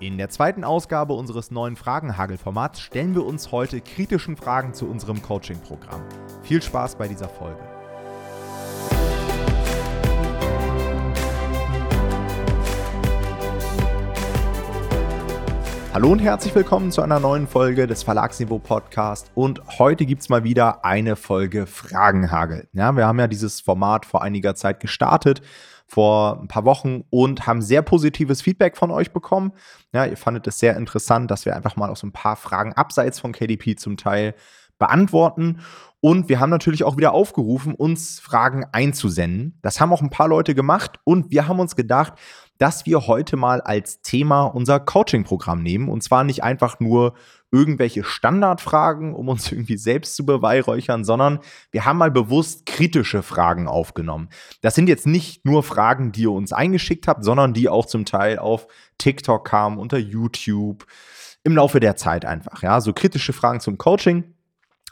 In der zweiten Ausgabe unseres neuen Fragenhagel-Formats stellen wir uns heute kritischen Fragen zu unserem Coaching-Programm. Viel Spaß bei dieser Folge. Hallo und herzlich willkommen zu einer neuen Folge des Verlagsniveau Podcast. Und heute gibt es mal wieder eine Folge Fragenhagel. Ja, wir haben ja dieses Format vor einiger Zeit gestartet vor ein paar Wochen und haben sehr positives Feedback von euch bekommen. Ja, ihr fandet es sehr interessant, dass wir einfach mal auch so ein paar Fragen abseits von KDP zum Teil beantworten. Und wir haben natürlich auch wieder aufgerufen, uns Fragen einzusenden. Das haben auch ein paar Leute gemacht und wir haben uns gedacht, dass wir heute mal als Thema unser Coaching-Programm nehmen. Und zwar nicht einfach nur irgendwelche Standardfragen, um uns irgendwie selbst zu beweihräuchern, sondern wir haben mal bewusst kritische Fragen aufgenommen. Das sind jetzt nicht nur Fragen, die ihr uns eingeschickt habt, sondern die auch zum Teil auf TikTok kamen, unter YouTube, im Laufe der Zeit einfach. Ja, so kritische Fragen zum Coaching,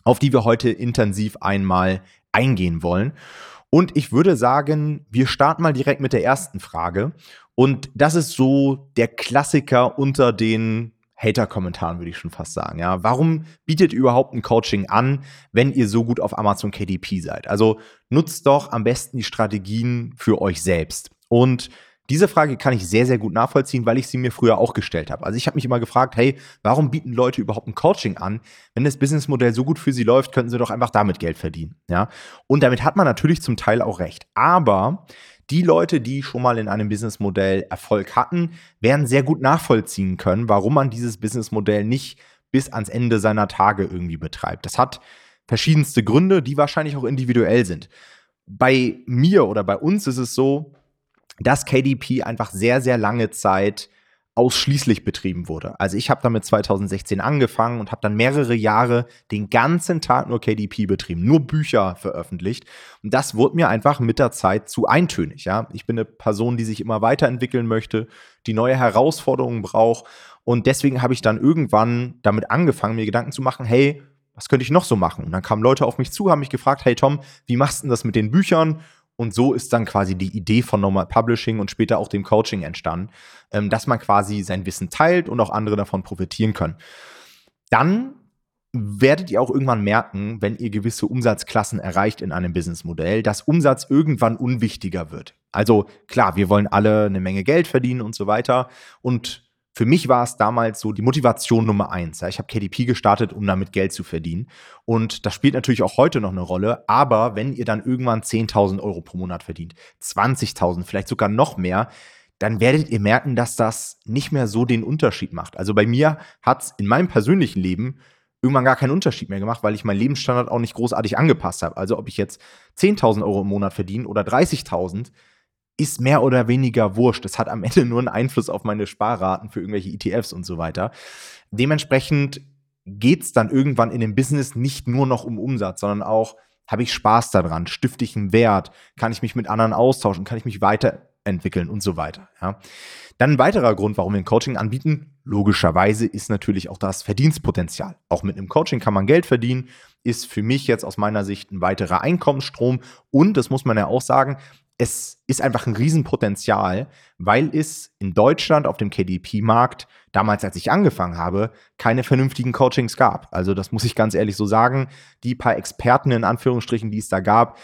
auf die wir heute intensiv einmal eingehen wollen. Und ich würde sagen, wir starten mal direkt mit der ersten Frage. Und das ist so der Klassiker unter den Hater-Kommentaren, würde ich schon fast sagen. Ja, warum bietet ihr überhaupt ein Coaching an, wenn ihr so gut auf Amazon KDP seid? Also nutzt doch am besten die Strategien für euch selbst. Und diese Frage kann ich sehr, sehr gut nachvollziehen, weil ich sie mir früher auch gestellt habe. Also ich habe mich immer gefragt, hey, warum bieten Leute überhaupt ein Coaching an? Wenn das Businessmodell so gut für sie läuft, könnten sie doch einfach damit Geld verdienen. Ja? Und damit hat man natürlich zum Teil auch recht. Aber die Leute, die schon mal in einem Businessmodell Erfolg hatten, werden sehr gut nachvollziehen können, warum man dieses Businessmodell nicht bis ans Ende seiner Tage irgendwie betreibt. Das hat verschiedenste Gründe, die wahrscheinlich auch individuell sind. Bei mir oder bei uns ist es so, dass KDP einfach sehr, sehr lange Zeit ausschließlich betrieben wurde. Also ich habe damit 2016 angefangen und habe dann mehrere Jahre den ganzen Tag nur KDP betrieben, nur Bücher veröffentlicht. Und das wurde mir einfach mit der Zeit zu eintönig. Ja? Ich bin eine Person, die sich immer weiterentwickeln möchte, die neue Herausforderungen braucht. Und deswegen habe ich dann irgendwann damit angefangen, mir Gedanken zu machen, hey, was könnte ich noch so machen? Und dann kamen Leute auf mich zu, haben mich gefragt, hey Tom, wie machst du denn das mit den Büchern? Und so ist dann quasi die Idee von Normal Publishing und später auch dem Coaching entstanden, ähm, dass man quasi sein Wissen teilt und auch andere davon profitieren können. Dann werdet ihr auch irgendwann merken, wenn ihr gewisse Umsatzklassen erreicht in einem Businessmodell, dass Umsatz irgendwann unwichtiger wird. Also klar, wir wollen alle eine Menge Geld verdienen und so weiter. Und für mich war es damals so die Motivation Nummer eins. Ja. Ich habe KDP gestartet, um damit Geld zu verdienen. Und das spielt natürlich auch heute noch eine Rolle. Aber wenn ihr dann irgendwann 10.000 Euro pro Monat verdient, 20.000, vielleicht sogar noch mehr, dann werdet ihr merken, dass das nicht mehr so den Unterschied macht. Also bei mir hat es in meinem persönlichen Leben irgendwann gar keinen Unterschied mehr gemacht, weil ich meinen Lebensstandard auch nicht großartig angepasst habe. Also ob ich jetzt 10.000 Euro im Monat verdiene oder 30.000, ist mehr oder weniger wurscht. Es hat am Ende nur einen Einfluss auf meine Sparraten für irgendwelche ETFs und so weiter. Dementsprechend geht es dann irgendwann in dem Business nicht nur noch um Umsatz, sondern auch, habe ich Spaß daran, stifte ich einen Wert, kann ich mich mit anderen austauschen, kann ich mich weiterentwickeln und so weiter. Ja. Dann ein weiterer Grund, warum wir ein Coaching anbieten, logischerweise ist natürlich auch das Verdienstpotenzial. Auch mit einem Coaching kann man Geld verdienen, ist für mich jetzt aus meiner Sicht ein weiterer Einkommensstrom und, das muss man ja auch sagen, es ist einfach ein Riesenpotenzial, weil es in Deutschland auf dem KDP-Markt, damals als ich angefangen habe, keine vernünftigen Coachings gab. Also das muss ich ganz ehrlich so sagen. Die paar Experten in Anführungsstrichen, die es da gab,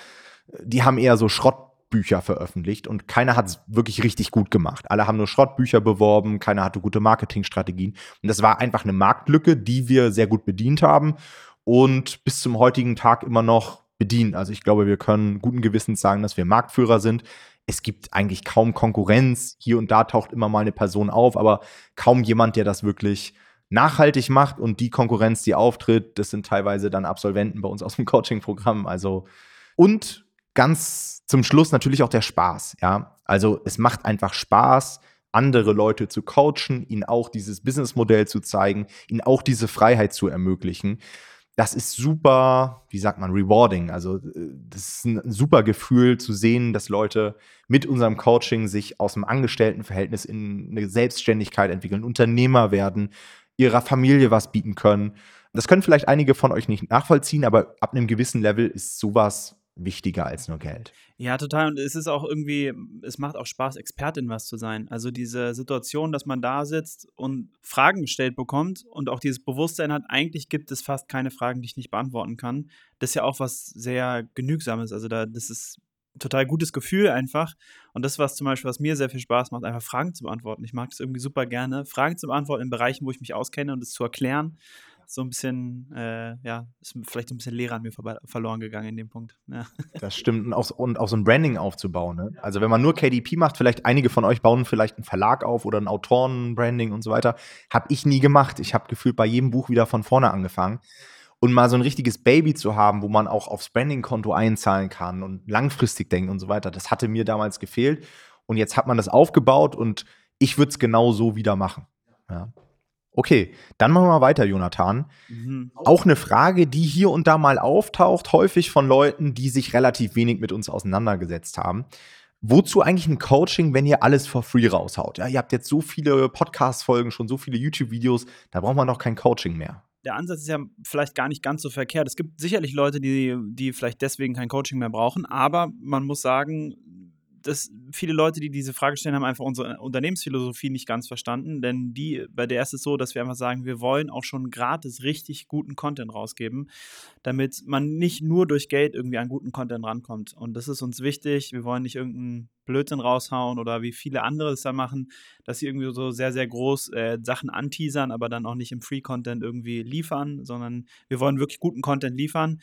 die haben eher so Schrottbücher veröffentlicht und keiner hat es wirklich richtig gut gemacht. Alle haben nur Schrottbücher beworben, keiner hatte gute Marketingstrategien. Und das war einfach eine Marktlücke, die wir sehr gut bedient haben und bis zum heutigen Tag immer noch bedienen. Also ich glaube, wir können guten Gewissens sagen, dass wir Marktführer sind. Es gibt eigentlich kaum Konkurrenz. Hier und da taucht immer mal eine Person auf, aber kaum jemand, der das wirklich nachhaltig macht. Und die Konkurrenz, die auftritt, das sind teilweise dann Absolventen bei uns aus dem Coaching-Programm. Also und ganz zum Schluss natürlich auch der Spaß. Ja, also es macht einfach Spaß andere Leute zu coachen, ihnen auch dieses Businessmodell zu zeigen, ihnen auch diese Freiheit zu ermöglichen das ist super, wie sagt man, rewarding. Also äh, das ist ein super Gefühl zu sehen, dass Leute mit unserem Coaching sich aus dem Angestelltenverhältnis in eine Selbstständigkeit entwickeln, Unternehmer werden, ihrer Familie was bieten können. Das können vielleicht einige von euch nicht nachvollziehen, aber ab einem gewissen Level ist sowas wichtiger als nur Geld. Ja, total. Und es ist auch irgendwie, es macht auch Spaß, Expertin was zu sein. Also diese Situation, dass man da sitzt und Fragen gestellt bekommt und auch dieses Bewusstsein hat, eigentlich gibt es fast keine Fragen, die ich nicht beantworten kann. Das ist ja auch was sehr Genügsames. Also da, das ist total gutes Gefühl einfach. Und das, was zum Beispiel, was mir sehr viel Spaß macht, einfach Fragen zu beantworten. Ich mag das irgendwie super gerne. Fragen zu beantworten in Bereichen, wo ich mich auskenne und es zu erklären so ein bisschen, äh, ja, ist vielleicht ein bisschen Lehrer an mir verloren gegangen in dem Punkt. Ja. Das stimmt. Und auch, und auch so ein Branding aufzubauen. Ne? Also wenn man nur KDP macht, vielleicht einige von euch bauen vielleicht einen Verlag auf oder ein Autorenbranding und so weiter. Habe ich nie gemacht. Ich habe gefühlt bei jedem Buch wieder von vorne angefangen. Und mal so ein richtiges Baby zu haben, wo man auch aufs Branding-Konto einzahlen kann und langfristig denkt und so weiter, das hatte mir damals gefehlt. Und jetzt hat man das aufgebaut und ich würde es genau so wieder machen. Ja. Okay, dann machen wir mal weiter, Jonathan. Mhm. Auch eine Frage, die hier und da mal auftaucht, häufig von Leuten, die sich relativ wenig mit uns auseinandergesetzt haben. Wozu eigentlich ein Coaching, wenn ihr alles for free raushaut? Ja, ihr habt jetzt so viele Podcast-Folgen, schon so viele YouTube-Videos, da braucht man doch kein Coaching mehr. Der Ansatz ist ja vielleicht gar nicht ganz so verkehrt. Es gibt sicherlich Leute, die, die vielleicht deswegen kein Coaching mehr brauchen, aber man muss sagen, dass viele Leute, die diese Frage stellen, haben einfach unsere Unternehmensphilosophie nicht ganz verstanden, denn die, bei der ist es so, dass wir einfach sagen, wir wollen auch schon gratis richtig guten Content rausgeben, damit man nicht nur durch Geld irgendwie an guten Content rankommt. Und das ist uns wichtig. Wir wollen nicht irgendeinen Blödsinn raushauen oder wie viele andere es da machen, dass sie irgendwie so sehr, sehr groß äh, Sachen anteasern, aber dann auch nicht im Free-Content irgendwie liefern, sondern wir wollen wirklich guten Content liefern.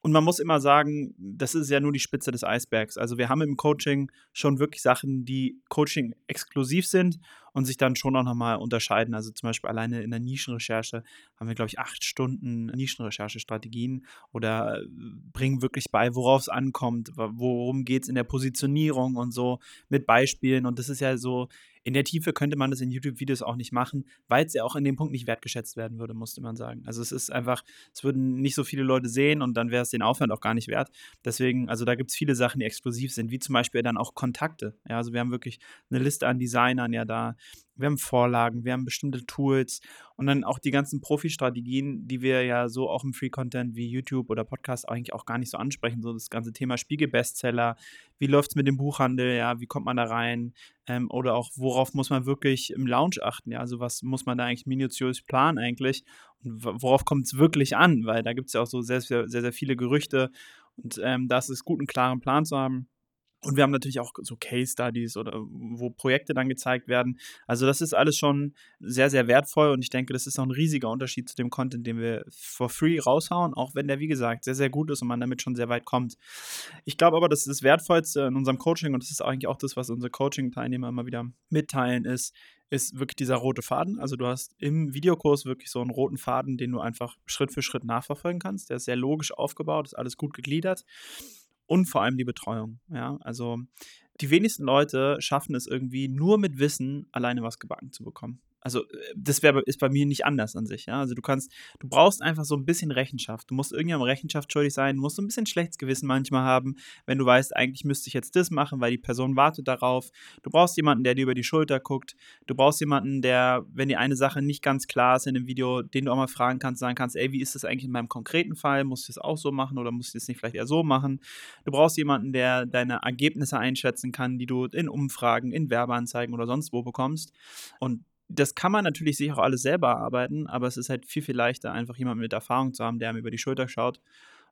Und man muss immer sagen, das ist ja nur die Spitze des Eisbergs. Also wir haben im Coaching schon wirklich Sachen, die Coaching exklusiv sind und sich dann schon auch nochmal unterscheiden. Also zum Beispiel alleine in der Nischenrecherche haben wir, glaube ich, acht Stunden Nischenrecherche-Strategien oder äh, bringen wirklich bei, worauf es ankommt, worum geht es in der Positionierung und so mit Beispielen. Und das ist ja so in der Tiefe könnte man das in YouTube-Videos auch nicht machen, weil es ja auch in dem Punkt nicht wertgeschätzt werden würde, musste man sagen. Also es ist einfach, es würden nicht so viele Leute sehen und dann wäre es den Aufwand auch gar nicht wert. Deswegen, also da gibt es viele Sachen, die exklusiv sind, wie zum Beispiel dann auch Kontakte. Ja, also wir haben wirklich eine Liste an Designern ja da, wir haben Vorlagen, wir haben bestimmte Tools und dann auch die ganzen Profi-Strategien, die wir ja so auch im Free-Content wie YouTube oder Podcast eigentlich auch gar nicht so ansprechen. So das ganze Thema Spiegel-Bestseller, wie läuft es mit dem Buchhandel, ja, wie kommt man da rein? Ähm, oder auch worauf muss man wirklich im Lounge achten, ja, also was muss man da eigentlich minutiös planen eigentlich? Und worauf kommt es wirklich an, weil da gibt es ja auch so sehr, sehr, sehr, viele Gerüchte. Und ähm, das ist gut, einen klaren Plan zu haben und wir haben natürlich auch so Case Studies oder wo Projekte dann gezeigt werden. Also das ist alles schon sehr, sehr wertvoll und ich denke, das ist auch ein riesiger Unterschied zu dem Content, den wir for free raushauen, auch wenn der, wie gesagt, sehr, sehr gut ist und man damit schon sehr weit kommt. Ich glaube aber, dass das Wertvollste in unserem Coaching und das ist eigentlich auch das, was unsere Coaching-Teilnehmer immer wieder mitteilen, ist, ist wirklich dieser rote Faden. Also du hast im Videokurs wirklich so einen roten Faden, den du einfach Schritt für Schritt nachverfolgen kannst. Der ist sehr logisch aufgebaut, ist alles gut gegliedert und vor allem die Betreuung. Ja, also die wenigsten Leute schaffen es irgendwie nur mit Wissen alleine was gebacken zu bekommen. Also äh, das wäre ist bei mir nicht anders an sich. Ja? Also du kannst, du brauchst einfach so ein bisschen Rechenschaft. Du musst irgendjemandem Rechenschaft schuldig sein, du musst so ein bisschen schlechtes Gewissen manchmal haben, wenn du weißt, eigentlich müsste ich jetzt das machen, weil die Person wartet darauf. Du brauchst jemanden, der dir über die Schulter guckt. Du brauchst jemanden, der, wenn dir eine Sache nicht ganz klar ist in dem Video, den du auch mal fragen kannst, sagen kannst, ey, wie ist das eigentlich in meinem konkreten Fall? Muss ich das auch so machen oder muss ich das nicht vielleicht eher so machen? Du brauchst jemanden, der deine Ergebnisse einschätzen kann, die du in Umfragen, in Werbeanzeigen oder sonst wo bekommst. Und das kann man natürlich sich auch alles selber arbeiten, aber es ist halt viel, viel leichter, einfach jemanden mit Erfahrung zu haben, der einem über die Schulter schaut.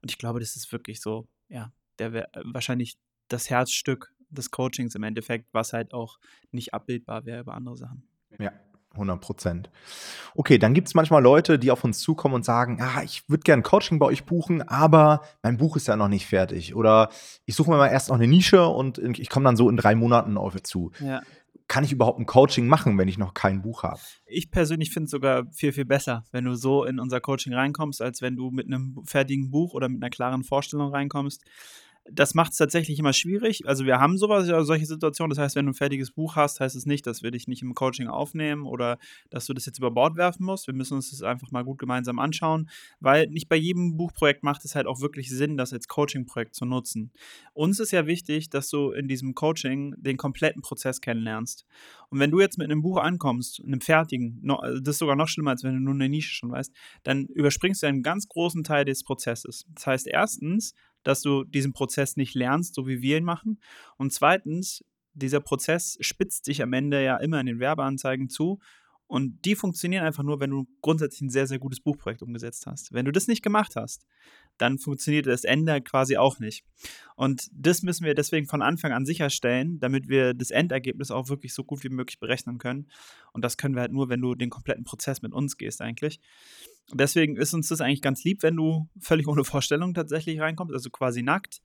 Und ich glaube, das ist wirklich so, ja, der wäre äh, wahrscheinlich das Herzstück des Coachings im Endeffekt, was halt auch nicht abbildbar wäre über andere Sachen. Ja, 100 Prozent. Okay, dann gibt es manchmal Leute, die auf uns zukommen und sagen, ah, ich würde gerne Coaching bei euch buchen, aber mein Buch ist ja noch nicht fertig. Oder ich suche mir mal erst noch eine Nische und ich komme dann so in drei Monaten auf euch zu. Ja kann ich überhaupt ein Coaching machen, wenn ich noch kein Buch habe? Ich persönlich finde es sogar viel, viel besser, wenn du so in unser Coaching reinkommst, als wenn du mit einem fertigen Buch oder mit einer klaren Vorstellung reinkommst das macht es tatsächlich immer schwierig. Also wir haben sowas, solche Situationen. Das heißt, wenn du ein fertiges Buch hast, heißt es nicht, dass wir dich nicht im Coaching aufnehmen oder dass du das jetzt über Bord werfen musst. Wir müssen uns das einfach mal gut gemeinsam anschauen, weil nicht bei jedem Buchprojekt macht es halt auch wirklich Sinn, das als Coaching-Projekt zu nutzen. Uns ist ja wichtig, dass du in diesem Coaching den kompletten Prozess kennenlernst. Und wenn du jetzt mit einem Buch ankommst, einem fertigen, das ist sogar noch schlimmer, als wenn du nur eine Nische schon weißt, dann überspringst du einen ganz großen Teil des Prozesses. Das heißt, erstens, dass du diesen Prozess nicht lernst, so wie wir ihn machen. Und zweitens, dieser Prozess spitzt sich am Ende ja immer in den Werbeanzeigen zu. Und die funktionieren einfach nur, wenn du grundsätzlich ein sehr, sehr gutes Buchprojekt umgesetzt hast. Wenn du das nicht gemacht hast, dann funktioniert das Ende quasi auch nicht. Und das müssen wir deswegen von Anfang an sicherstellen, damit wir das Endergebnis auch wirklich so gut wie möglich berechnen können. Und das können wir halt nur, wenn du den kompletten Prozess mit uns gehst eigentlich. Deswegen ist uns das eigentlich ganz lieb, wenn du völlig ohne Vorstellung tatsächlich reinkommst, also quasi nackt.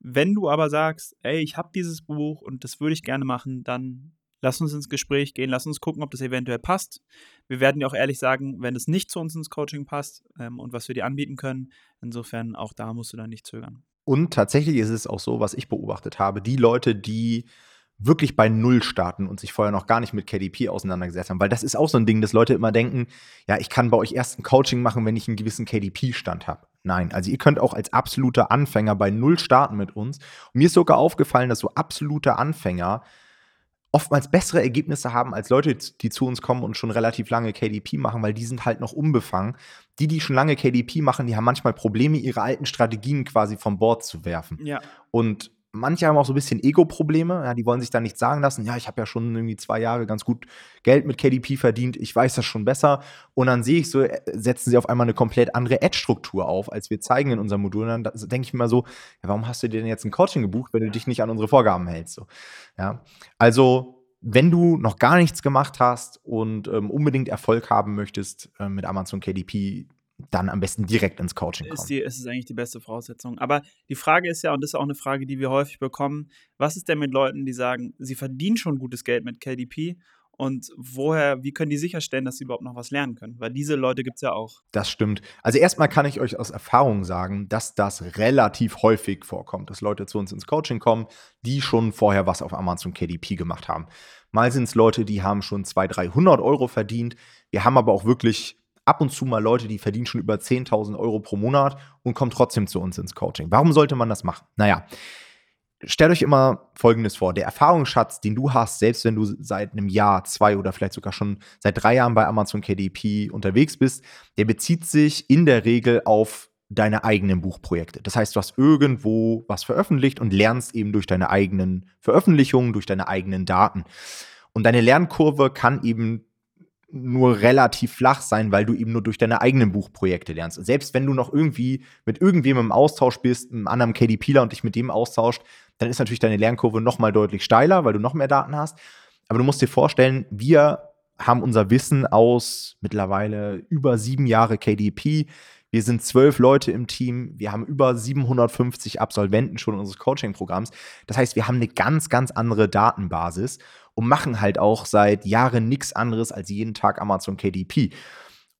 Wenn du aber sagst, ey, ich habe dieses Buch und das würde ich gerne machen, dann lass uns ins Gespräch gehen, lass uns gucken, ob das eventuell passt. Wir werden dir auch ehrlich sagen, wenn es nicht zu uns ins Coaching passt ähm, und was wir dir anbieten können. Insofern auch da musst du dann nicht zögern. Und tatsächlich ist es auch so, was ich beobachtet habe, die Leute, die wirklich bei Null starten und sich vorher noch gar nicht mit KDP auseinandergesetzt haben. Weil das ist auch so ein Ding, dass Leute immer denken, ja, ich kann bei euch erst ein Coaching machen, wenn ich einen gewissen KDP-Stand habe. Nein, also ihr könnt auch als absoluter Anfänger bei Null starten mit uns. Und mir ist sogar aufgefallen, dass so absolute Anfänger oftmals bessere Ergebnisse haben als Leute, die zu uns kommen und schon relativ lange KDP machen, weil die sind halt noch unbefangen. Die, die schon lange KDP machen, die haben manchmal Probleme, ihre alten Strategien quasi vom Bord zu werfen. Ja. Und manche haben auch so ein bisschen Ego-Probleme. Ja, die wollen sich dann nicht sagen lassen, ja, ich habe ja schon irgendwie zwei Jahre ganz gut Geld mit KDP verdient, ich weiß das schon besser. Und dann sehe ich so, äh, setzen sie auf einmal eine komplett andere Ad-Struktur auf, als wir zeigen in unserem Modul. Und dann denke ich mir mal so, ja, warum hast du dir denn jetzt ein Coaching gebucht, wenn du dich nicht an unsere Vorgaben hältst? So, ja, also wenn du noch gar nichts gemacht hast und ähm, unbedingt Erfolg haben möchtest äh, mit Amazon KDP, dann am besten direkt ins Coaching kommen. Ist, die, ist es eigentlich die beste Voraussetzung. Aber die Frage ist ja, und das ist auch eine Frage, die wir häufig bekommen, was ist denn mit Leuten, die sagen, sie verdienen schon gutes Geld mit KDP und woher, wie können die sicherstellen, dass sie überhaupt noch was lernen können? Weil diese Leute gibt es ja auch. Das stimmt. Also erstmal kann ich euch aus Erfahrung sagen, dass das relativ häufig vorkommt, dass Leute zu uns ins Coaching kommen, die schon vorher was auf Amazon KDP gemacht haben. Mal sind es Leute, die haben schon 200, 300 Euro verdient. Wir haben aber auch wirklich ab und zu mal Leute, die verdienen schon über 10.000 Euro pro Monat und kommen trotzdem zu uns ins Coaching. Warum sollte man das machen? Naja, stellt euch immer Folgendes vor. Der Erfahrungsschatz, den du hast, selbst wenn du seit einem Jahr, zwei oder vielleicht sogar schon seit drei Jahren bei Amazon KDP unterwegs bist, der bezieht sich in der Regel auf deine eigenen Buchprojekte. Das heißt, du hast irgendwo was veröffentlicht und lernst eben durch deine eigenen Veröffentlichungen, durch deine eigenen Daten. Und deine Lernkurve kann eben nur relativ flach sein, weil du eben nur durch deine eigenen Buchprojekte lernst. Selbst wenn du noch irgendwie mit irgendwem im Austausch bist, einem anderen KDPler und dich mit dem austauscht, dann ist natürlich deine Lernkurve noch mal deutlich steiler, weil du noch mehr Daten hast. Aber du musst dir vorstellen, wir haben unser Wissen aus mittlerweile über sieben Jahre KDP. Wir sind zwölf Leute im Team. Wir haben über 750 Absolventen schon unseres Coaching-Programms. Das heißt, wir haben eine ganz, ganz andere Datenbasis und machen halt auch seit Jahren nichts anderes als jeden Tag Amazon KDP.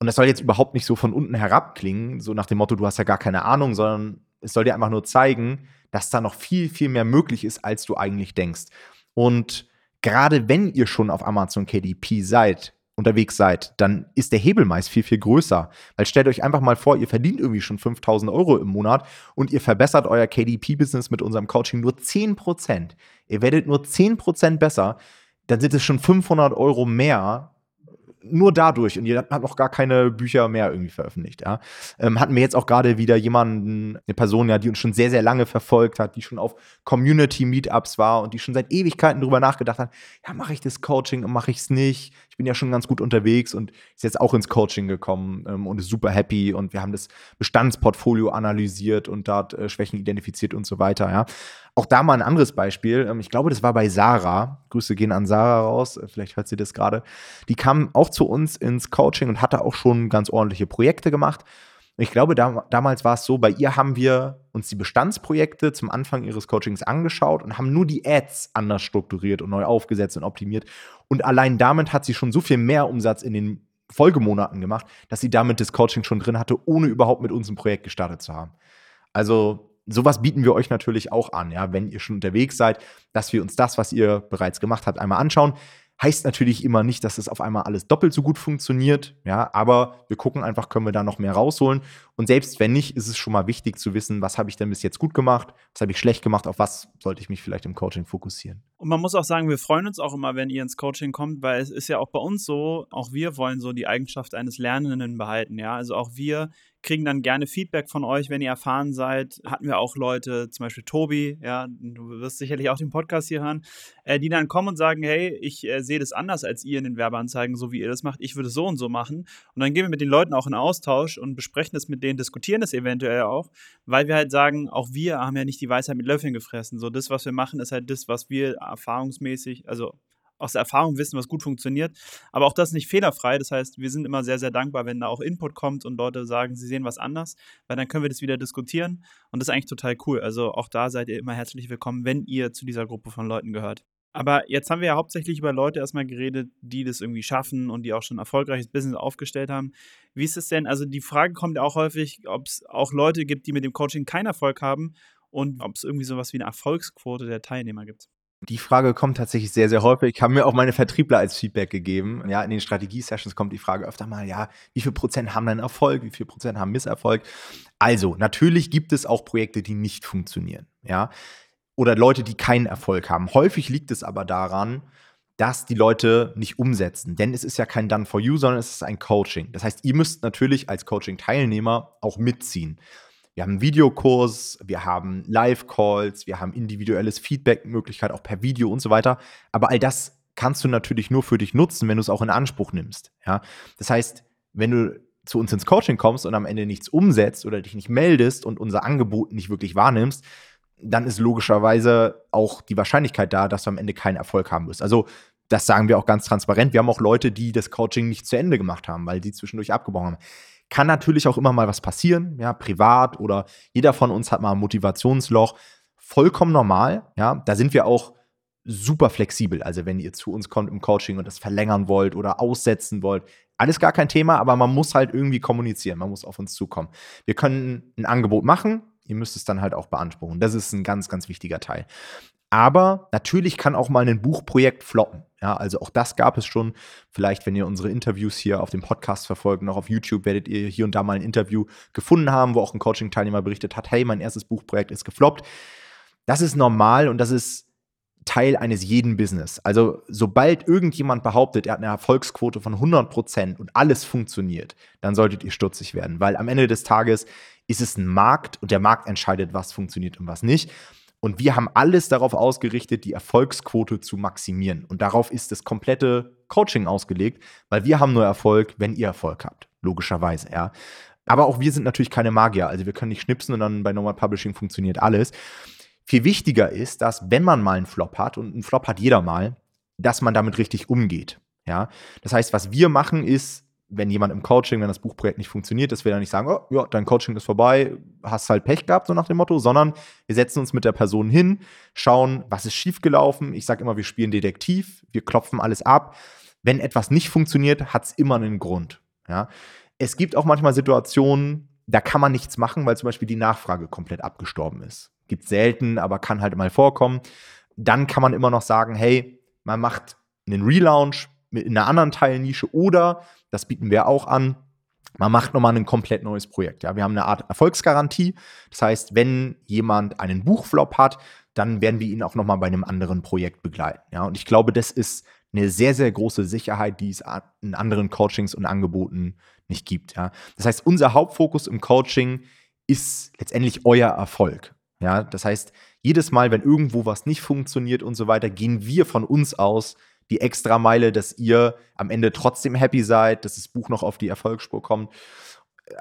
Und das soll jetzt überhaupt nicht so von unten herab klingen, so nach dem Motto, du hast ja gar keine Ahnung, sondern es soll dir einfach nur zeigen, dass da noch viel, viel mehr möglich ist, als du eigentlich denkst. Und gerade wenn ihr schon auf Amazon KDP seid, unterwegs seid, dann ist der Hebel meist viel, viel größer. Weil stellt euch einfach mal vor, ihr verdient irgendwie schon 5000 Euro im Monat und ihr verbessert euer KDP-Business mit unserem Coaching nur 10%. Ihr werdet nur 10% besser dann sind es schon 500 Euro mehr, nur dadurch und ihr habt noch gar keine Bücher mehr irgendwie veröffentlicht. Ja. Ähm, hatten wir jetzt auch gerade wieder jemanden, eine Person, ja, die uns schon sehr, sehr lange verfolgt hat, die schon auf Community-Meetups war und die schon seit Ewigkeiten drüber nachgedacht hat, ja, mache ich das Coaching und mache ich es nicht? Bin ja schon ganz gut unterwegs und ist jetzt auch ins Coaching gekommen ähm, und ist super happy und wir haben das Bestandsportfolio analysiert und dort äh, Schwächen identifiziert und so weiter. Ja. Auch da mal ein anderes Beispiel. Ähm, ich glaube, das war bei Sarah. Grüße gehen an Sarah raus. Äh, vielleicht hört sie das gerade. Die kam auch zu uns ins Coaching und hatte auch schon ganz ordentliche Projekte gemacht. Ich glaube, da, damals war es so, bei ihr haben wir uns die Bestandsprojekte zum Anfang ihres Coachings angeschaut und haben nur die Ads anders strukturiert und neu aufgesetzt und optimiert. Und allein damit hat sie schon so viel mehr Umsatz in den Folgemonaten gemacht, dass sie damit das Coaching schon drin hatte, ohne überhaupt mit uns ein Projekt gestartet zu haben. Also sowas bieten wir euch natürlich auch an, ja, wenn ihr schon unterwegs seid, dass wir uns das, was ihr bereits gemacht habt, einmal anschauen. Heißt natürlich immer nicht, dass es auf einmal alles doppelt so gut funktioniert, ja, aber wir gucken einfach, können wir da noch mehr rausholen. Und selbst wenn nicht, ist es schon mal wichtig zu wissen, was habe ich denn bis jetzt gut gemacht, was habe ich schlecht gemacht, auf was sollte ich mich vielleicht im Coaching fokussieren. Und man muss auch sagen, wir freuen uns auch immer, wenn ihr ins Coaching kommt, weil es ist ja auch bei uns so, auch wir wollen so die Eigenschaft eines Lernenden behalten, ja. Also auch wir kriegen dann gerne Feedback von euch, wenn ihr erfahren seid. Hatten wir auch Leute, zum Beispiel Tobi, ja, du wirst sicherlich auch den Podcast hier hören, äh, die dann kommen und sagen, hey, ich äh, sehe das anders als ihr in den Werbeanzeigen, so wie ihr das macht. Ich würde so und so machen. Und dann gehen wir mit den Leuten auch in Austausch und besprechen das mit denen, diskutieren das eventuell auch, weil wir halt sagen, auch wir haben ja nicht die Weisheit mit Löffeln gefressen. So das, was wir machen, ist halt das, was wir erfahrungsmäßig, also aus der Erfahrung wissen, was gut funktioniert. Aber auch das ist nicht fehlerfrei. Das heißt, wir sind immer sehr, sehr dankbar, wenn da auch Input kommt und Leute sagen, sie sehen was anders, weil dann können wir das wieder diskutieren. Und das ist eigentlich total cool. Also auch da seid ihr immer herzlich willkommen, wenn ihr zu dieser Gruppe von Leuten gehört. Aber jetzt haben wir ja hauptsächlich über Leute erstmal geredet, die das irgendwie schaffen und die auch schon ein erfolgreiches Business aufgestellt haben. Wie ist es denn? Also die Frage kommt ja auch häufig, ob es auch Leute gibt, die mit dem Coaching keinen Erfolg haben und ob es irgendwie sowas wie eine Erfolgsquote der Teilnehmer gibt. Die Frage kommt tatsächlich sehr, sehr häufig. Haben mir auch meine Vertriebler als Feedback gegeben. Ja, in den Strategie-Sessions kommt die Frage öfter mal, ja, wie viel Prozent haben dann Erfolg, wie viel Prozent haben Misserfolg? Also, natürlich gibt es auch Projekte, die nicht funktionieren. Ja, oder Leute, die keinen Erfolg haben. Häufig liegt es aber daran, dass die Leute nicht umsetzen. Denn es ist ja kein Done for You, sondern es ist ein Coaching. Das heißt, ihr müsst natürlich als Coaching-Teilnehmer auch mitziehen. Wir haben einen Videokurs, wir haben Live-Calls, wir haben individuelles Feedback-Möglichkeit auch per Video und so weiter. Aber all das kannst du natürlich nur für dich nutzen, wenn du es auch in Anspruch nimmst. Ja? Das heißt, wenn du zu uns ins Coaching kommst und am Ende nichts umsetzt oder dich nicht meldest und unser Angebot nicht wirklich wahrnimmst, dann ist logischerweise auch die Wahrscheinlichkeit da, dass du am Ende keinen Erfolg haben wirst. Also das sagen wir auch ganz transparent. Wir haben auch Leute, die das Coaching nicht zu Ende gemacht haben, weil die zwischendurch abgebrochen haben. Kann natürlich auch immer mal was passieren, ja, privat oder jeder von uns hat mal ein Motivationsloch. Vollkommen normal, ja. Da sind wir auch super flexibel. Also, wenn ihr zu uns kommt im Coaching und das verlängern wollt oder aussetzen wollt, alles gar kein Thema, aber man muss halt irgendwie kommunizieren. Man muss auf uns zukommen. Wir können ein Angebot machen, ihr müsst es dann halt auch beanspruchen. Das ist ein ganz, ganz wichtiger Teil. Aber natürlich kann auch mal ein Buchprojekt floppen. Ja, also auch das gab es schon. Vielleicht, wenn ihr unsere Interviews hier auf dem Podcast verfolgt, noch auf YouTube, werdet ihr hier und da mal ein Interview gefunden haben, wo auch ein Coaching-Teilnehmer berichtet hat, hey, mein erstes Buchprojekt ist gefloppt. Das ist normal und das ist Teil eines jeden Business. Also sobald irgendjemand behauptet, er hat eine Erfolgsquote von 100% und alles funktioniert, dann solltet ihr stutzig werden, weil am Ende des Tages ist es ein Markt und der Markt entscheidet, was funktioniert und was nicht. Und wir haben alles darauf ausgerichtet, die Erfolgsquote zu maximieren. Und darauf ist das komplette Coaching ausgelegt, weil wir haben nur Erfolg, wenn ihr Erfolg habt. Logischerweise, ja. Aber auch wir sind natürlich keine Magier. Also wir können nicht schnipsen und dann bei Normal Publishing funktioniert alles. Viel wichtiger ist, dass wenn man mal einen Flop hat, und einen Flop hat jeder mal, dass man damit richtig umgeht. Ja. Das heißt, was wir machen ist, wenn jemand im Coaching, wenn das Buchprojekt nicht funktioniert, dass wir dann nicht sagen, oh, ja, dein Coaching ist vorbei, hast halt Pech gehabt, so nach dem Motto, sondern wir setzen uns mit der Person hin, schauen, was ist schiefgelaufen. Ich sage immer, wir spielen Detektiv, wir klopfen alles ab. Wenn etwas nicht funktioniert, hat es immer einen Grund. Ja? Es gibt auch manchmal Situationen, da kann man nichts machen, weil zum Beispiel die Nachfrage komplett abgestorben ist. Gibt selten, aber kann halt mal vorkommen. Dann kann man immer noch sagen, hey, man macht einen Relaunch, in einer anderen Teilnische oder, das bieten wir auch an, man macht nochmal ein komplett neues Projekt. Ja, wir haben eine Art Erfolgsgarantie. Das heißt, wenn jemand einen Buchflop hat, dann werden wir ihn auch nochmal bei einem anderen Projekt begleiten. Ja, und ich glaube, das ist eine sehr, sehr große Sicherheit, die es in anderen Coachings und Angeboten nicht gibt. Ja, das heißt, unser Hauptfokus im Coaching ist letztendlich euer Erfolg. Ja, das heißt, jedes Mal, wenn irgendwo was nicht funktioniert und so weiter, gehen wir von uns aus, die Extrameile, dass ihr am Ende trotzdem happy seid, dass das Buch noch auf die Erfolgsspur kommt.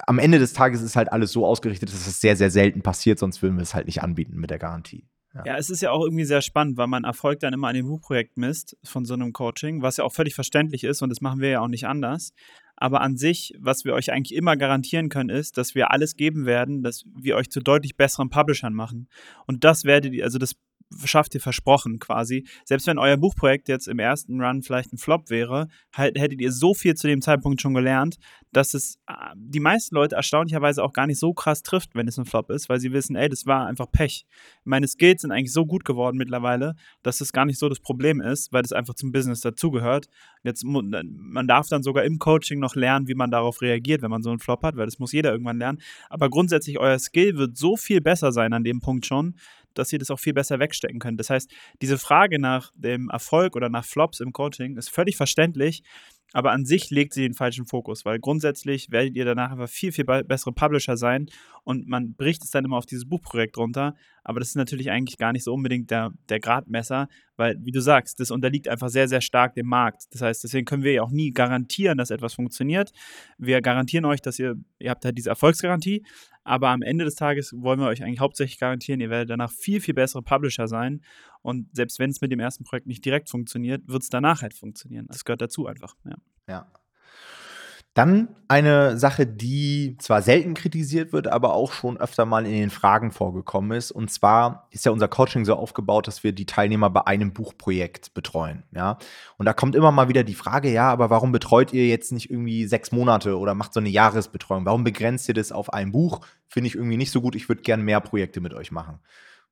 Am Ende des Tages ist halt alles so ausgerichtet, dass es sehr, sehr selten passiert, sonst würden wir es halt nicht anbieten mit der Garantie. Ja. ja. es ist ja auch irgendwie sehr spannend, weil man Erfolg dann immer an dem Buchprojekt misst von so einem Coaching, was ja auch völlig verständlich ist und das machen wir ja auch nicht anders. Aber an sich, was wir euch eigentlich immer garantieren können, ist, dass wir alles geben werden, dass wir euch zu deutlich besseren Publishern machen. Und das werdet ihr, also das schafft ihr versprochen quasi. Selbst wenn euer Buchprojekt jetzt im ersten Run vielleicht ein Flop wäre, halt, hättet ihr so viel zu dem Zeitpunkt schon gelernt, dass es äh, die meisten Leute erstaunlicherweise auch gar nicht so krass trifft, wenn es ein Flop ist, weil sie wissen, ey, das war einfach Pech. Meine Skills sind eigentlich so gut geworden mittlerweile, dass das gar nicht so das Problem ist, weil das einfach zum Business dazugehört. Jetzt man darf dann sogar im Coaching noch lernen, wie man darauf reagiert, wenn man so einen Flop hat, weil das muss jeder irgendwann lernen. Aber grundsätzlich euer Skill wird so viel besser sein an dem Punkt schon, dass ihr das auch viel besser wegstecken könnt. Das heißt, diese Frage nach dem Erfolg oder nach Flops im Coaching ist völlig verständlich, aber an sich legt sie den falschen Fokus, weil grundsätzlich werdet ihr danach einfach viel, viel bessere Publisher sein und man bricht es dann immer auf dieses Buchprojekt runter. Aber das ist natürlich eigentlich gar nicht so unbedingt der, der Gradmesser, weil, wie du sagst, das unterliegt einfach sehr, sehr stark dem Markt. Das heißt, deswegen können wir ja auch nie garantieren, dass etwas funktioniert. Wir garantieren euch, dass ihr, ihr habt halt diese Erfolgsgarantie, aber am Ende des Tages wollen wir euch eigentlich hauptsächlich garantieren, ihr werdet danach viel, viel bessere Publisher sein. Und selbst wenn es mit dem ersten Projekt nicht direkt funktioniert, wird es danach halt funktionieren. Das gehört dazu einfach. Ja. ja. Dann eine Sache, die zwar selten kritisiert wird, aber auch schon öfter mal in den Fragen vorgekommen ist. Und zwar ist ja unser Coaching so aufgebaut, dass wir die Teilnehmer bei einem Buchprojekt betreuen. Ja? Und da kommt immer mal wieder die Frage, ja, aber warum betreut ihr jetzt nicht irgendwie sechs Monate oder macht so eine Jahresbetreuung? Warum begrenzt ihr das auf ein Buch? Finde ich irgendwie nicht so gut. Ich würde gerne mehr Projekte mit euch machen.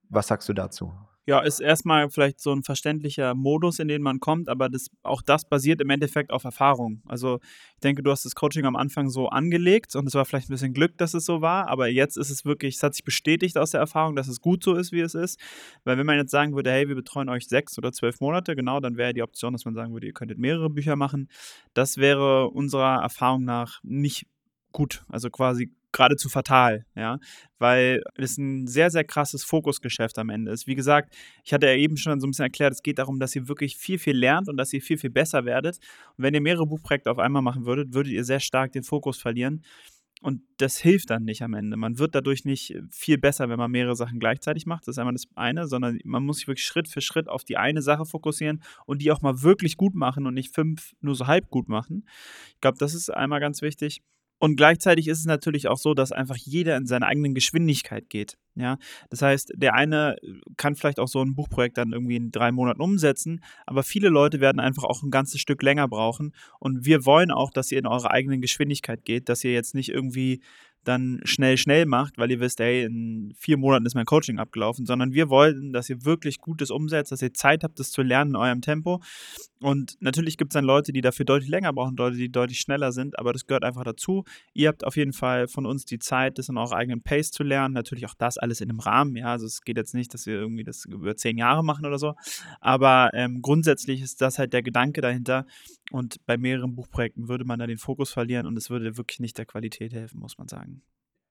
Was sagst du dazu? Ja, ist erstmal vielleicht so ein verständlicher Modus, in den man kommt, aber das, auch das basiert im Endeffekt auf Erfahrung. Also ich denke, du hast das Coaching am Anfang so angelegt und es war vielleicht ein bisschen Glück, dass es so war, aber jetzt ist es wirklich, es hat sich bestätigt aus der Erfahrung, dass es gut so ist, wie es ist. Weil wenn man jetzt sagen würde, hey, wir betreuen euch sechs oder zwölf Monate, genau, dann wäre die Option, dass man sagen würde, ihr könntet mehrere Bücher machen. Das wäre unserer Erfahrung nach nicht gut, also quasi geradezu fatal, ja, weil es ein sehr, sehr krasses Fokusgeschäft am Ende ist. Wie gesagt, ich hatte ja eben schon so ein bisschen erklärt, es geht darum, dass ihr wirklich viel, viel lernt und dass ihr viel, viel besser werdet. Und wenn ihr mehrere Buchprojekte auf einmal machen würdet, würdet ihr sehr stark den Fokus verlieren. Und das hilft dann nicht am Ende. Man wird dadurch nicht viel besser, wenn man mehrere Sachen gleichzeitig macht. Das ist einmal das eine, sondern man muss sich wirklich Schritt für Schritt auf die eine Sache fokussieren und die auch mal wirklich gut machen und nicht fünf nur so halb gut machen. Ich glaube, das ist einmal ganz wichtig. Und gleichzeitig ist es natürlich auch so, dass einfach jeder in seiner eigenen Geschwindigkeit geht. Ja, das heißt, der eine kann vielleicht auch so ein Buchprojekt dann irgendwie in drei Monaten umsetzen, aber viele Leute werden einfach auch ein ganzes Stück länger brauchen. Und wir wollen auch, dass ihr in eure eigenen Geschwindigkeit geht, dass ihr jetzt nicht irgendwie dann schnell, schnell macht, weil ihr wisst, ey, in vier Monaten ist mein Coaching abgelaufen, sondern wir wollen, dass ihr wirklich Gutes umsetzt, dass ihr Zeit habt, das zu lernen in eurem Tempo. Und natürlich gibt es dann Leute, die dafür deutlich länger brauchen, Leute, die deutlich schneller sind, aber das gehört einfach dazu. Ihr habt auf jeden Fall von uns die Zeit, das in eurer eigenen Pace zu lernen. Natürlich auch das alles in einem Rahmen, ja. Also es geht jetzt nicht, dass wir irgendwie das über zehn Jahre machen oder so. Aber ähm, grundsätzlich ist das halt der Gedanke dahinter. Und bei mehreren Buchprojekten würde man da den Fokus verlieren und es würde wirklich nicht der Qualität helfen, muss man sagen.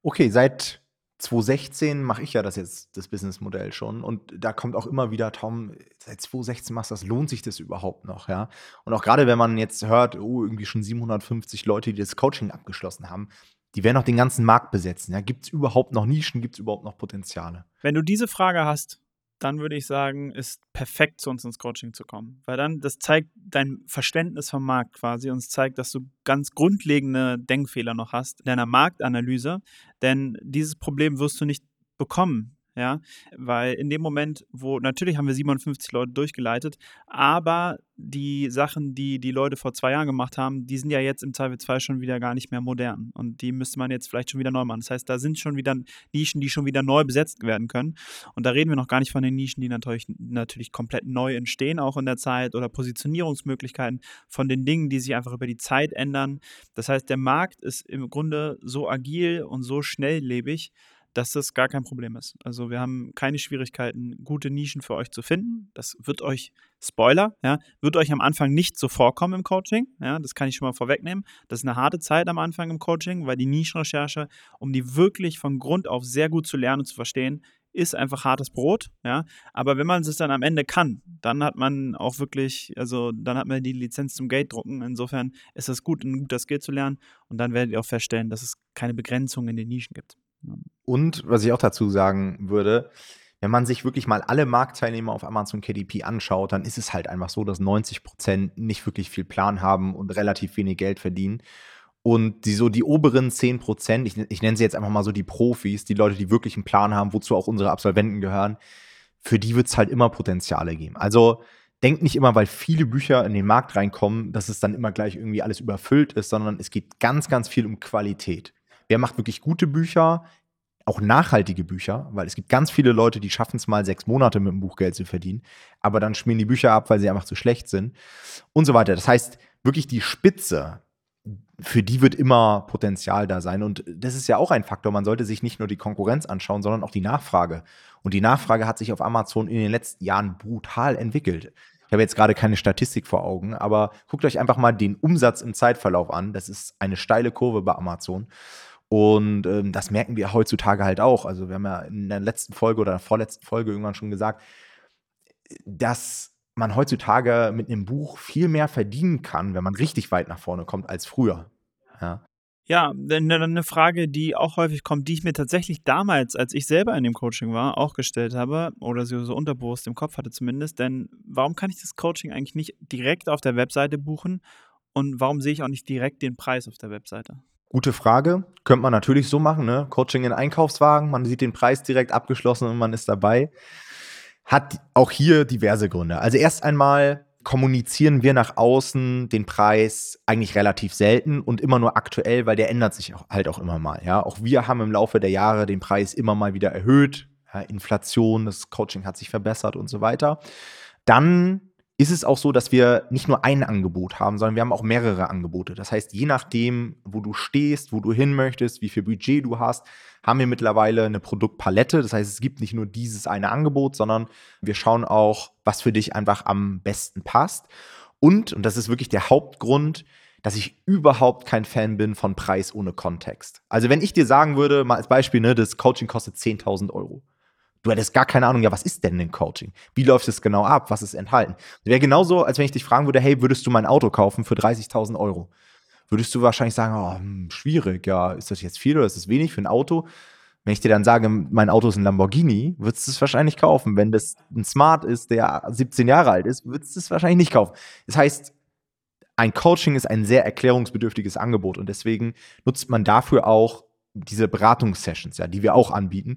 Okay, seit 2016 mache ich ja das jetzt, das Businessmodell schon. Und da kommt auch immer wieder, Tom, seit 2016 machst du das, lohnt sich das überhaupt noch, ja? Und auch gerade wenn man jetzt hört, oh, irgendwie schon 750 Leute, die das Coaching abgeschlossen haben, die werden auch den ganzen Markt besetzen. Ja? Gibt es überhaupt noch Nischen, gibt es überhaupt noch Potenziale? Wenn du diese Frage hast, dann würde ich sagen, ist perfekt zu uns ins Coaching zu kommen. Weil dann, das zeigt dein Verständnis vom Markt quasi und es zeigt, dass du ganz grundlegende Denkfehler noch hast in deiner Marktanalyse. Denn dieses Problem wirst du nicht bekommen, ja, weil in dem Moment, wo natürlich haben wir 57 Leute durchgeleitet, aber die Sachen, die die Leute vor zwei Jahren gemacht haben, die sind ja jetzt im Zweifelsfall schon wieder gar nicht mehr modern und die müsste man jetzt vielleicht schon wieder neu machen. Das heißt, da sind schon wieder Nischen, die schon wieder neu besetzt werden können und da reden wir noch gar nicht von den Nischen, die natürlich, natürlich komplett neu entstehen, auch in der Zeit oder Positionierungsmöglichkeiten von den Dingen, die sich einfach über die Zeit ändern. Das heißt, der Markt ist im Grunde so agil und so schnelllebig, dass das gar kein Problem ist. Also wir haben keine Schwierigkeiten, gute Nischen für euch zu finden. Das wird euch, Spoiler, ja, wird euch am Anfang nicht so vorkommen im Coaching. Ja, das kann ich schon mal vorwegnehmen. Das ist eine harte Zeit am Anfang im Coaching, weil die Nischenrecherche, um die wirklich von Grund auf sehr gut zu lernen und zu verstehen, ist einfach hartes Brot, ja. Aber wenn man es dann am Ende kann, dann hat man auch wirklich, also dann hat man die Lizenz zum Gate drucken. Insofern ist es gut, ein guter Skill zu lernen und dann werdet ihr auch feststellen, dass es keine Begrenzung in den Nischen gibt. Und was ich auch dazu sagen würde, wenn man sich wirklich mal alle Marktteilnehmer auf Amazon KDP anschaut, dann ist es halt einfach so, dass 90 Prozent nicht wirklich viel Plan haben und relativ wenig Geld verdienen. Und die so die oberen 10 Prozent, ich, ich nenne sie jetzt einfach mal so die Profis, die Leute, die wirklich einen Plan haben, wozu auch unsere Absolventen gehören, für die wird es halt immer Potenziale geben. Also denkt nicht immer, weil viele Bücher in den Markt reinkommen, dass es dann immer gleich irgendwie alles überfüllt ist, sondern es geht ganz, ganz viel um Qualität wer macht wirklich gute Bücher, auch nachhaltige Bücher, weil es gibt ganz viele Leute, die schaffen es mal sechs Monate mit dem Buch Geld zu verdienen, aber dann schmieren die Bücher ab, weil sie einfach zu schlecht sind und so weiter. Das heißt, wirklich die Spitze, für die wird immer Potenzial da sein. Und das ist ja auch ein Faktor. Man sollte sich nicht nur die Konkurrenz anschauen, sondern auch die Nachfrage. Und die Nachfrage hat sich auf Amazon in den letzten Jahren brutal entwickelt. Ich habe jetzt gerade keine Statistik vor Augen, aber guckt euch einfach mal den Umsatz im Zeitverlauf an. Das ist eine steile Kurve bei Amazon. Und ähm, das merken wir heutzutage halt auch. Also wir haben ja in der letzten Folge oder der vorletzten Folge irgendwann schon gesagt, dass man heutzutage mit einem Buch viel mehr verdienen kann, wenn man richtig weit nach vorne kommt, als früher. Ja. Ja, eine Frage, die auch häufig kommt, die ich mir tatsächlich damals, als ich selber in dem Coaching war, auch gestellt habe oder so, so unterbewusst im Kopf hatte zumindest. Denn warum kann ich das Coaching eigentlich nicht direkt auf der Webseite buchen und warum sehe ich auch nicht direkt den Preis auf der Webseite? Gute Frage. Könnte man natürlich so machen, ne? Coaching in Einkaufswagen, man sieht den Preis direkt abgeschlossen und man ist dabei. Hat auch hier diverse Gründe. Also erst einmal kommunizieren wir nach außen den Preis eigentlich relativ selten und immer nur aktuell, weil der ändert sich auch, halt auch immer mal. Ja, auch wir haben im Laufe der Jahre den Preis immer mal wieder erhöht. Ja, Inflation, das Coaching hat sich verbessert und so weiter. Dann ist es auch so, dass wir nicht nur ein Angebot haben, sondern wir haben auch mehrere Angebote. Das heißt, je nachdem, wo du stehst, wo du hin möchtest, wie viel Budget du hast, haben wir mittlerweile eine Produktpalette. Das heißt, es gibt nicht nur dieses eine Angebot, sondern wir schauen auch, was für dich einfach am besten passt. Und, und das ist wirklich der Hauptgrund, dass ich überhaupt kein Fan bin von Preis ohne Kontext. Also wenn ich dir sagen würde, mal als Beispiel, ne, das Coaching kostet 10.000 Euro Du hättest gar keine Ahnung, ja, was ist denn ein Coaching? Wie läuft es genau ab? Was ist enthalten? Wäre genauso, als wenn ich dich fragen würde, hey, würdest du mein Auto kaufen für 30.000 Euro? Würdest du wahrscheinlich sagen, oh, hm, schwierig, ja, ist das jetzt viel oder ist das wenig für ein Auto? Wenn ich dir dann sage, mein Auto ist ein Lamborghini, würdest du es wahrscheinlich kaufen. Wenn das ein Smart ist, der 17 Jahre alt ist, würdest du es wahrscheinlich nicht kaufen. Das heißt, ein Coaching ist ein sehr erklärungsbedürftiges Angebot und deswegen nutzt man dafür auch diese Beratungssessions, ja, die wir auch anbieten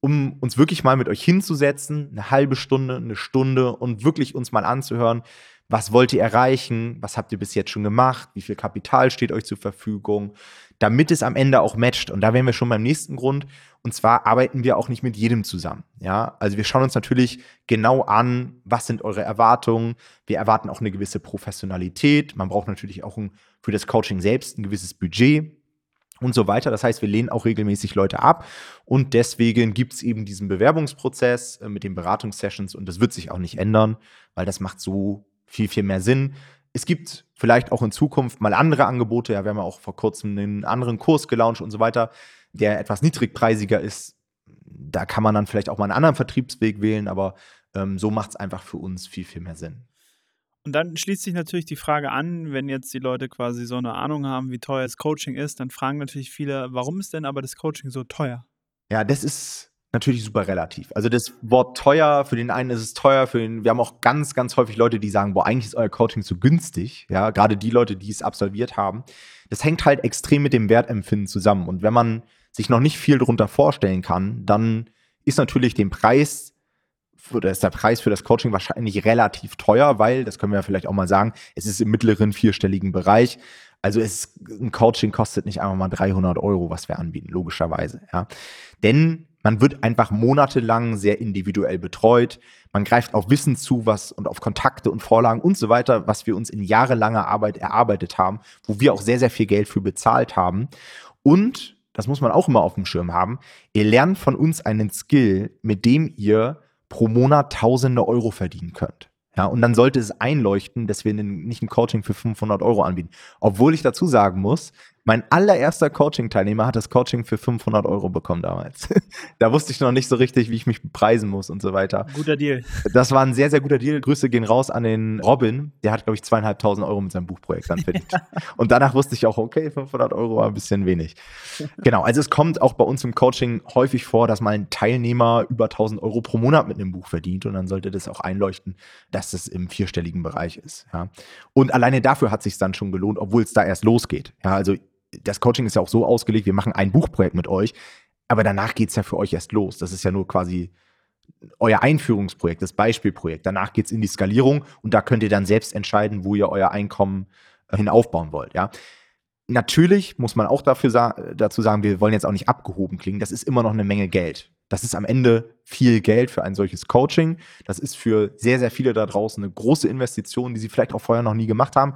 um uns wirklich mal mit euch hinzusetzen, eine halbe Stunde, eine Stunde und wirklich uns mal anzuhören, was wollt ihr erreichen, was habt ihr bis jetzt schon gemacht, wie viel Kapital steht euch zur Verfügung, damit es am Ende auch matcht. Und da wären wir schon beim nächsten Grund. Und zwar arbeiten wir auch nicht mit jedem zusammen. Ja, also wir schauen uns natürlich genau an, was sind eure Erwartungen. Wir erwarten auch eine gewisse Professionalität. Man braucht natürlich auch ein, für das Coaching selbst ein gewisses Budget und so weiter. Das heißt, wir lehnen auch regelmäßig Leute ab und deswegen gibt es eben diesen Bewerbungsprozess äh, mit den Beratungssessions und das wird sich auch nicht ändern, weil das macht so viel, viel mehr Sinn. Es gibt vielleicht auch in Zukunft mal andere Angebote. Ja, wir haben ja auch vor kurzem einen anderen Kurs gelauncht und so weiter, der etwas niedrigpreisiger ist. Da kann man dann vielleicht auch mal einen anderen Vertriebsweg wählen, aber ähm, so macht es einfach für uns viel, viel mehr Sinn. Und dann schließt sich natürlich die Frage an, wenn jetzt die Leute quasi so eine Ahnung haben, wie teuer das Coaching ist, dann fragen natürlich viele, warum ist denn aber das Coaching so teuer? Ja, das ist natürlich super relativ. Also das Wort teuer, für den einen ist es teuer, für den, wir haben auch ganz, ganz häufig Leute, die sagen, boah, eigentlich ist euer Coaching zu günstig. Ja, gerade die Leute, die es absolviert haben. Das hängt halt extrem mit dem Wertempfinden zusammen. Und wenn man sich noch nicht viel darunter vorstellen kann, dann ist natürlich den Preis oder ist der Preis für das Coaching wahrscheinlich relativ teuer, weil, das können wir ja vielleicht auch mal sagen, es ist im mittleren vierstelligen Bereich. Also es, ein Coaching kostet nicht einfach mal 300 Euro, was wir anbieten, logischerweise. Ja. Denn man wird einfach monatelang sehr individuell betreut. Man greift auf Wissen zu, was und auf Kontakte und Vorlagen und so weiter, was wir uns in jahrelanger Arbeit erarbeitet haben, wo wir auch sehr, sehr viel Geld für bezahlt haben. Und, das muss man auch immer auf dem Schirm haben, ihr lernt von uns einen Skill, mit dem ihr pro Monat tausende Euro verdienen könnt. Ja, und dann sollte es einleuchten, dass wir nicht ein Coaching für 500 Euro anbieten. Obwohl ich dazu sagen muss, mein allererster Coaching-Teilnehmer hat das Coaching für 500 Euro bekommen damals. da wusste ich noch nicht so richtig, wie ich mich bepreisen muss und so weiter. Guter Deal. Das war ein sehr, sehr guter Deal. Grüße gehen raus an den Robin. Der hat, glaube ich, zweieinhalbtausend Euro mit seinem Buchprojekt dann verdient. und danach wusste ich auch, okay, 500 Euro war ein bisschen wenig. Genau, also es kommt auch bei uns im Coaching häufig vor, dass mal ein Teilnehmer über 1000 Euro pro Monat mit einem Buch verdient und dann sollte das auch einleuchten, dass das im vierstelligen Bereich ist. Ja. Und alleine dafür hat es sich dann schon gelohnt, obwohl es da erst losgeht. Ja, also das Coaching ist ja auch so ausgelegt, wir machen ein Buchprojekt mit euch, aber danach geht es ja für euch erst los. Das ist ja nur quasi euer Einführungsprojekt, das Beispielprojekt. Danach geht es in die Skalierung und da könnt ihr dann selbst entscheiden, wo ihr euer Einkommen äh, hin aufbauen wollt. Ja. Natürlich muss man auch dafür sa dazu sagen, wir wollen jetzt auch nicht abgehoben klingen. Das ist immer noch eine Menge Geld. Das ist am Ende viel Geld für ein solches Coaching. Das ist für sehr, sehr viele da draußen eine große Investition, die sie vielleicht auch vorher noch nie gemacht haben.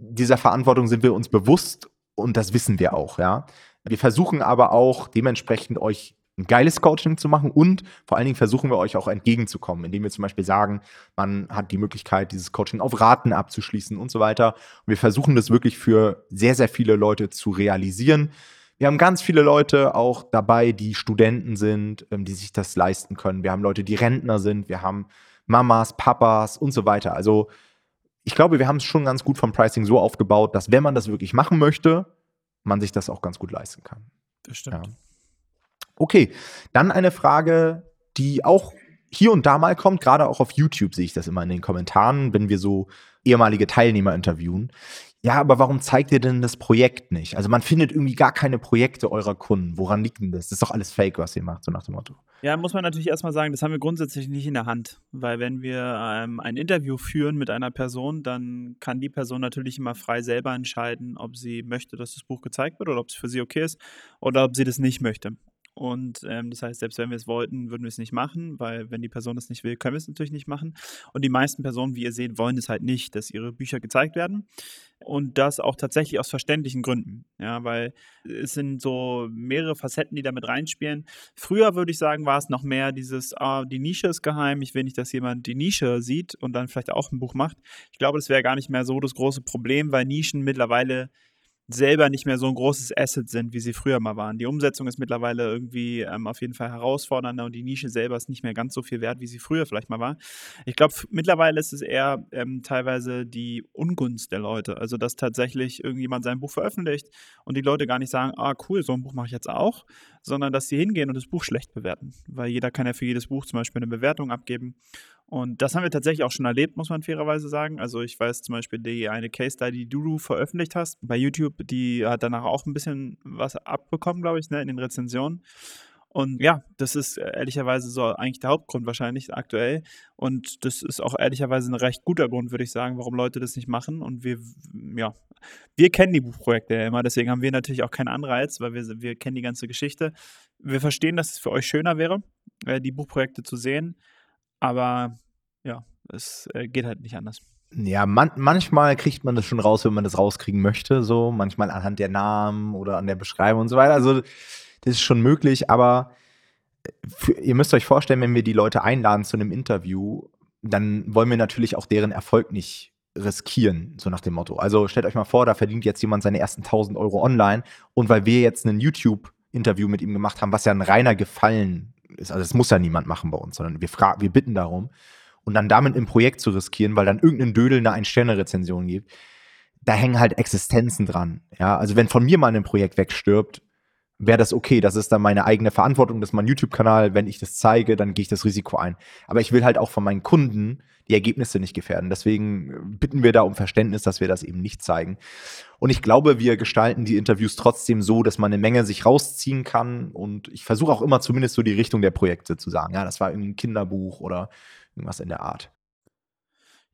dieser Verantwortung sind wir uns bewusst und das wissen wir auch, ja. Wir versuchen aber auch dementsprechend euch ein geiles Coaching zu machen und vor allen Dingen versuchen wir euch auch entgegenzukommen, indem wir zum Beispiel sagen, man hat die Möglichkeit, dieses Coaching auf Raten abzuschließen und so weiter. Und wir versuchen das wirklich für sehr, sehr viele Leute zu realisieren. Wir haben ganz viele Leute auch dabei, die Studenten sind, ähm, die sich das leisten können. Wir haben Leute, die Rentner sind. Wir haben Mamas, Papas und so weiter. Also ich glaube, wir haben es schon ganz gut vom Pricing so aufgebaut, dass wenn man das wirklich machen möchte, man sich das auch ganz gut leisten kann. Das stimmt. Ja. Okay, dann eine Frage, die auch hier und da mal kommt, gerade auch auf YouTube sehe ich das immer in den Kommentaren, wenn wir so ehemalige Teilnehmer interviewen. Ja, aber warum zeigt ihr denn das Projekt nicht? Also man findet irgendwie gar keine Projekte eurer Kunden. Woran liegt denn das? Das ist doch alles Fake, was ihr macht, so nach dem Motto. Ja, muss man natürlich erstmal sagen, das haben wir grundsätzlich nicht in der Hand. Weil wenn wir ähm, ein Interview führen mit einer Person, dann kann die Person natürlich immer frei selber entscheiden, ob sie möchte, dass das Buch gezeigt wird oder ob es für sie okay ist oder ob sie das nicht möchte. Und ähm, das heißt, selbst wenn wir es wollten, würden wir es nicht machen, weil wenn die Person es nicht will, können wir es natürlich nicht machen. Und die meisten Personen, wie ihr seht, wollen es halt nicht, dass ihre Bücher gezeigt werden. Und das auch tatsächlich aus verständlichen Gründen. Ja, weil es sind so mehrere Facetten, die damit reinspielen. Früher würde ich sagen, war es noch mehr dieses, ah, die Nische ist geheim, ich will nicht, dass jemand die Nische sieht und dann vielleicht auch ein Buch macht. Ich glaube, das wäre gar nicht mehr so das große Problem, weil Nischen mittlerweile selber nicht mehr so ein großes Asset sind, wie sie früher mal waren. Die Umsetzung ist mittlerweile irgendwie ähm, auf jeden Fall herausfordernder und die Nische selber ist nicht mehr ganz so viel wert, wie sie früher vielleicht mal war. Ich glaube, mittlerweile ist es eher ähm, teilweise die Ungunst der Leute. Also, dass tatsächlich irgendjemand sein Buch veröffentlicht und die Leute gar nicht sagen, ah, cool, so ein Buch mache ich jetzt auch, sondern dass sie hingehen und das Buch schlecht bewerten. Weil jeder kann ja für jedes Buch zum Beispiel eine Bewertung abgeben. Und das haben wir tatsächlich auch schon erlebt, muss man fairerweise sagen. Also ich weiß zum Beispiel, die eine Case Study, die du veröffentlicht hast bei YouTube, die hat danach auch ein bisschen was abbekommen, glaube ich, ne, in den Rezensionen. Und ja, das ist ehrlicherweise so eigentlich der Hauptgrund wahrscheinlich aktuell. Und das ist auch ehrlicherweise ein recht guter Grund, würde ich sagen, warum Leute das nicht machen. Und wir, ja, wir kennen die Buchprojekte ja immer, deswegen haben wir natürlich auch keinen Anreiz, weil wir, wir kennen die ganze Geschichte. Wir verstehen, dass es für euch schöner wäre, äh, die Buchprojekte zu sehen. Aber ja, es äh, geht halt nicht anders. Ja, man, manchmal kriegt man das schon raus, wenn man das rauskriegen möchte, so manchmal anhand der Namen oder an der Beschreibung und so weiter. Also das ist schon möglich, aber äh, für, ihr müsst euch vorstellen, wenn wir die Leute einladen zu einem Interview, dann wollen wir natürlich auch deren Erfolg nicht riskieren, so nach dem Motto. Also stellt euch mal vor, da verdient jetzt jemand seine ersten 1000 Euro online und weil wir jetzt ein YouTube-Interview mit ihm gemacht haben, was ja ein reiner Gefallen ist, also das muss ja niemand machen bei uns, sondern wir, fragen, wir bitten darum und dann damit im Projekt zu riskieren, weil dann irgendein Dödel eine Ein-Sterne-Rezension gibt, da hängen halt Existenzen dran. Ja, also wenn von mir mal ein Projekt wegstirbt, wäre das okay. Das ist dann meine eigene Verantwortung, das ist mein YouTube-Kanal. Wenn ich das zeige, dann gehe ich das Risiko ein. Aber ich will halt auch von meinen Kunden die Ergebnisse nicht gefährden. Deswegen bitten wir da um Verständnis, dass wir das eben nicht zeigen. Und ich glaube, wir gestalten die Interviews trotzdem so, dass man eine Menge sich rausziehen kann. Und ich versuche auch immer zumindest so die Richtung der Projekte zu sagen. Ja, das war irgendwie Kinderbuch oder irgendwas in der Art.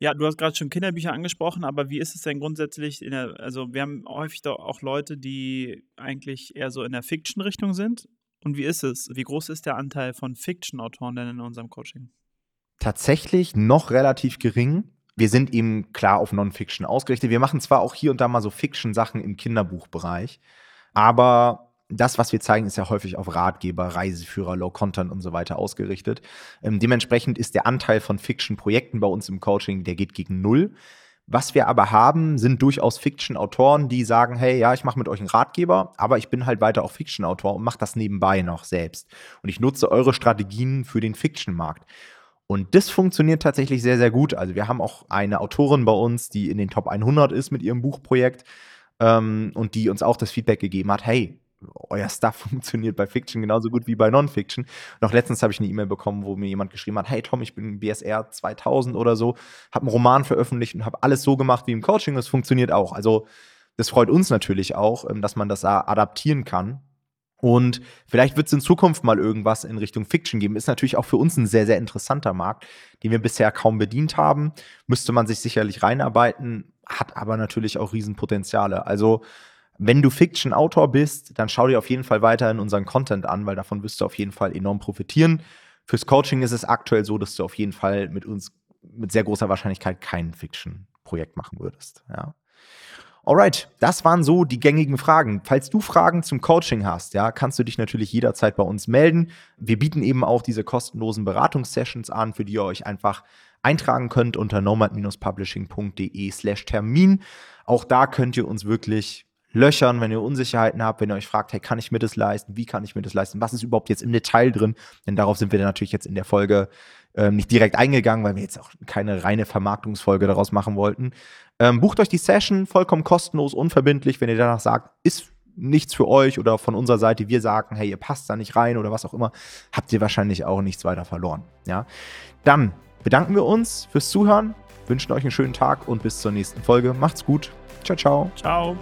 Ja, du hast gerade schon Kinderbücher angesprochen, aber wie ist es denn grundsätzlich in der, also wir haben häufig auch Leute, die eigentlich eher so in der Fiction-Richtung sind. Und wie ist es? Wie groß ist der Anteil von Fiction-Autoren denn in unserem Coaching? Tatsächlich noch relativ gering. Wir sind eben klar auf Non-Fiction ausgerichtet. Wir machen zwar auch hier und da mal so Fiction-Sachen im Kinderbuchbereich, aber das, was wir zeigen, ist ja häufig auf Ratgeber, Reiseführer, Low Content und so weiter ausgerichtet. Ähm, dementsprechend ist der Anteil von Fiction-Projekten bei uns im Coaching, der geht gegen null. Was wir aber haben, sind durchaus Fiction-Autoren, die sagen, hey, ja, ich mache mit euch einen Ratgeber, aber ich bin halt weiter auch Fiction-Autor und mache das nebenbei noch selbst. Und ich nutze eure Strategien für den Fiction-Markt. Und das funktioniert tatsächlich sehr, sehr gut. Also wir haben auch eine Autorin bei uns, die in den Top 100 ist mit ihrem Buchprojekt ähm, und die uns auch das Feedback gegeben hat, hey, euer Stuff funktioniert bei Fiction genauso gut wie bei Non-Fiction. Noch letztens habe ich eine E-Mail bekommen, wo mir jemand geschrieben hat, hey Tom, ich bin BSR 2000 oder so, habe einen Roman veröffentlicht und habe alles so gemacht wie im Coaching, das funktioniert auch. Also das freut uns natürlich auch, ähm, dass man das adaptieren kann. Und vielleicht wird es in Zukunft mal irgendwas in Richtung Fiction geben. Ist natürlich auch für uns ein sehr, sehr interessanter Markt, den wir bisher kaum bedient haben. Müsste man sich sicherlich reinarbeiten, hat aber natürlich auch Riesenpotenziale. Also wenn du Fiction-Autor bist, dann schau dir auf jeden Fall weiterhin unseren Content an, weil davon wirst du auf jeden Fall enorm profitieren. Fürs Coaching ist es aktuell so, dass du auf jeden Fall mit uns mit sehr großer Wahrscheinlichkeit kein Fiction-Projekt machen würdest. Ja. Alright, das waren so die gängigen Fragen. Falls du Fragen zum Coaching hast, ja, kannst du dich natürlich jederzeit bei uns melden. Wir bieten eben auch diese kostenlosen Beratungssessions an, für die ihr euch einfach eintragen könnt unter nomad-publishing.de slash Termin. Auch da könnt ihr uns wirklich löchern, wenn ihr Unsicherheiten habt, wenn ihr euch fragt, hey, kann ich mir das leisten? Wie kann ich mir das leisten? Was ist überhaupt jetzt im Detail drin? Denn darauf sind wir dann natürlich jetzt in der Folge ähm, nicht direkt eingegangen, weil wir jetzt auch keine reine Vermarktungsfolge daraus machen wollten. Ähm, bucht euch die Session vollkommen kostenlos, unverbindlich, wenn ihr danach sagt, ist nichts für euch oder von unserer Seite wir sagen, hey, ihr passt da nicht rein oder was auch immer, habt ihr wahrscheinlich auch nichts weiter verloren. Ja? Dann bedanken wir uns fürs Zuhören, wünschen euch einen schönen Tag und bis zur nächsten Folge. Macht's gut. Ciao, ciao. Ciao.